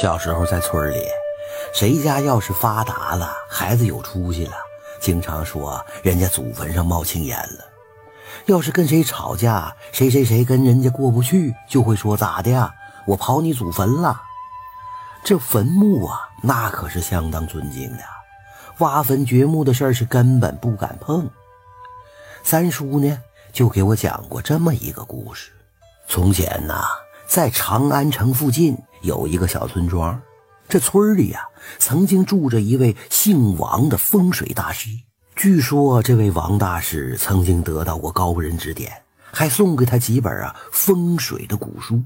小时候在村里，谁家要是发达了，孩子有出息了，经常说人家祖坟上冒青烟了；要是跟谁吵架，谁谁谁跟人家过不去，就会说咋的呀？我刨你祖坟了。这坟墓啊，那可是相当尊敬的，挖坟掘墓的事儿是根本不敢碰。三叔呢，就给我讲过这么一个故事：从前呐，在长安城附近。有一个小村庄，这村里呀，曾经住着一位姓王的风水大师。据说这位王大师曾经得到过高人指点，还送给他几本啊风水的古书。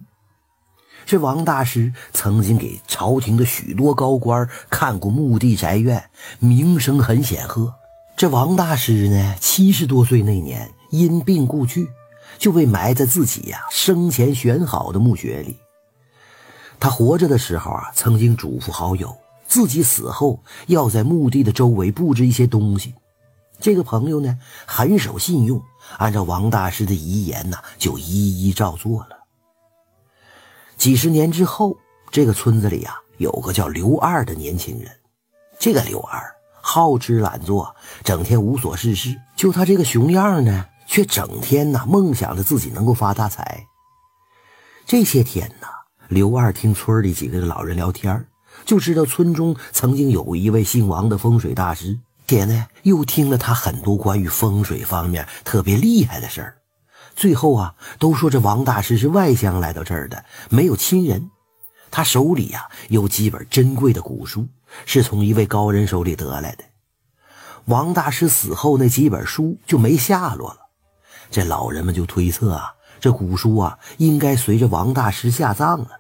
这王大师曾经给朝廷的许多高官看过墓地宅院，名声很显赫。这王大师呢，七十多岁那年因病故去，就被埋在自己呀生前选好的墓穴里。他活着的时候啊，曾经嘱咐好友，自己死后要在墓地的周围布置一些东西。这个朋友呢，很守信用，按照王大师的遗言呢，就一一照做了。几十年之后，这个村子里啊，有个叫刘二的年轻人。这个刘二好吃懒做，整天无所事事。就他这个熊样呢，却整天呢梦想着自己能够发大财。这些天呢。刘二听村里几个老人聊天，就知道村中曾经有一位姓王的风水大师。且呢，又听了他很多关于风水方面特别厉害的事儿。最后啊，都说这王大师是外乡来到这儿的，没有亲人。他手里呀有几本珍贵的古书，是从一位高人手里得来的。王大师死后，那几本书就没下落了。这老人们就推测啊，这古书啊应该随着王大师下葬了。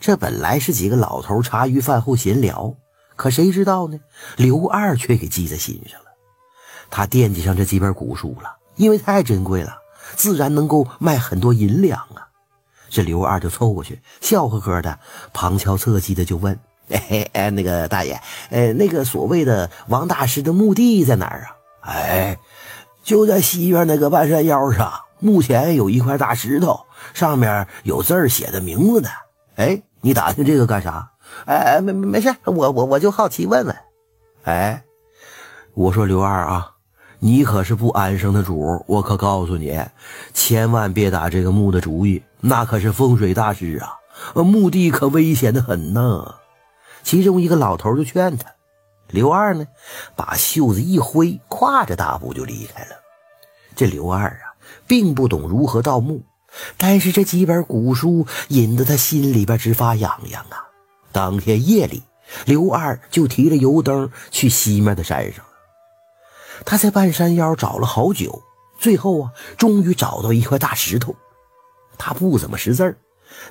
这本来是几个老头茶余饭后闲聊，可谁知道呢？刘二却给记在心上了。他惦记上这几本古书了，因为太珍贵了，自然能够卖很多银两啊。这刘二就凑过去，笑呵呵的，旁敲侧击的就问：“哎哎，那个大爷，呃，那个所谓的王大师的墓地在哪儿啊？”“哎，就在西院那个半山腰上，墓前有一块大石头，上面有字写的名字呢。”哎，你打听这个干啥？哎，没没没事，我我我就好奇问问。哎，我说刘二啊，你可是不安生的主，我可告诉你，千万别打这个墓的主意，那可是风水大师啊，墓地可危险的很呢。其中一个老头就劝他，刘二呢，把袖子一挥，跨着大步就离开了。这刘二啊，并不懂如何盗墓。但是这几本古书引得他心里边直发痒痒啊！当天夜里，刘二就提着油灯去西面的山上。他在半山腰找了好久，最后啊，终于找到一块大石头。他不怎么识字儿，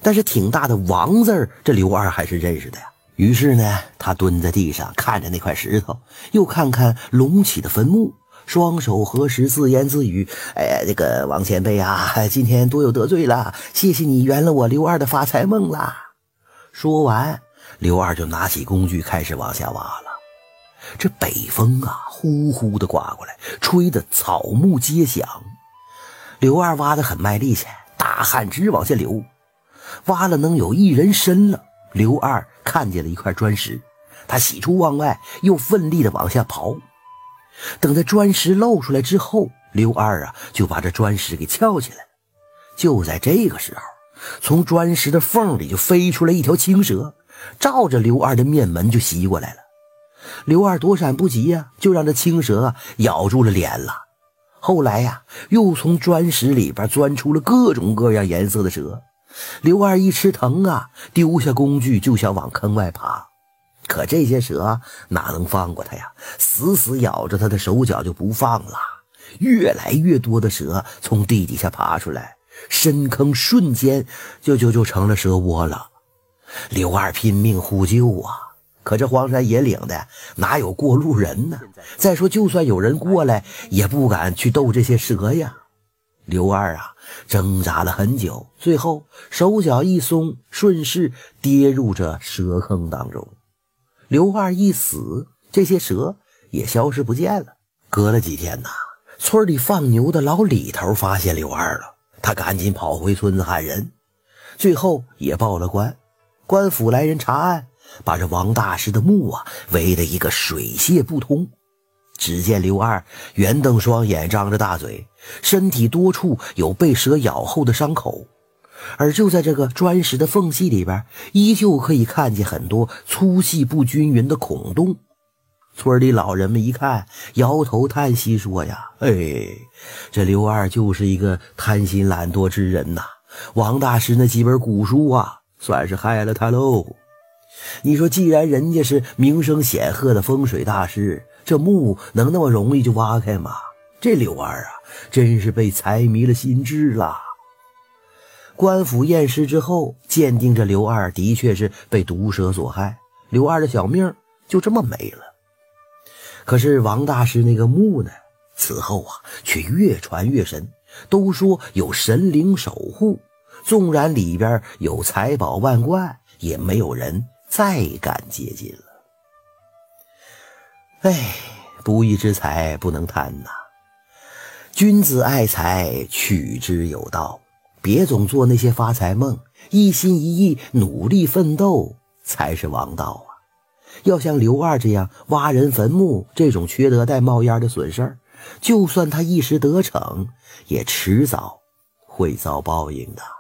但是挺大的“王”字这刘二还是认识的呀。于是呢，他蹲在地上看着那块石头，又看看隆起的坟墓。双手合十，自言自语：“哎，这个王前辈啊，今天多有得罪了，谢谢你圆了我刘二的发财梦啦。”说完，刘二就拿起工具开始往下挖了。这北风啊，呼呼的刮过来，吹得草木皆响。刘二挖得很卖力气，大汗直往下流。挖了能有一人深了，刘二看见了一块砖石，他喜出望外，又奋力的往下刨。等这砖石露出来之后，刘二啊就把这砖石给撬起来。就在这个时候，从砖石的缝里就飞出来一条青蛇，照着刘二的面门就袭过来了。刘二躲闪不及呀，就让这青蛇咬住了脸了。后来呀，又从砖石里边钻出了各种各样颜色的蛇。刘二一吃疼啊，丢下工具就想往坑外爬。可这些蛇哪能放过他呀？死死咬着他的手脚就不放了。越来越多的蛇从地底下爬出来，深坑瞬间就就就成了蛇窝了。刘二拼命呼救啊！可这荒山野岭的哪有过路人呢？再说，就算有人过来，也不敢去逗这些蛇呀。刘二啊，挣扎了很久，最后手脚一松，顺势跌入这蛇坑当中。刘二一死，这些蛇也消失不见了。隔了几天呐，村里放牛的老李头发现刘二了，他赶紧跑回村子喊人，最后也报了官。官府来人查案，把这王大师的墓啊围得一个水泄不通。只见刘二圆瞪双眼，张着大嘴，身体多处有被蛇咬后的伤口，而就在这个砖石的缝隙里边，依旧可以看见很多粗细不均匀的孔洞。村里老人们一看，摇头叹息说：“呀，哎，这刘二就是一个贪心懒惰之人呐！王大师那几本古书啊，算是害了他喽。你说，既然人家是名声显赫的风水大师，这墓能那么容易就挖开吗？这刘二啊，真是被财迷了心智了。”官府验尸之后，鉴定这刘二的确是被毒蛇所害，刘二的小命就这么没了。可是王大师那个墓呢？此后啊，却越传越神，都说有神灵守护，纵然里边有财宝万贯，也没有人再敢接近了。哎，不义之财不能贪呐！君子爱财，取之有道，别总做那些发财梦，一心一意努力奋斗才是王道啊。要像刘二这样挖人坟墓这种缺德带冒烟的损事儿，就算他一时得逞，也迟早会遭报应的。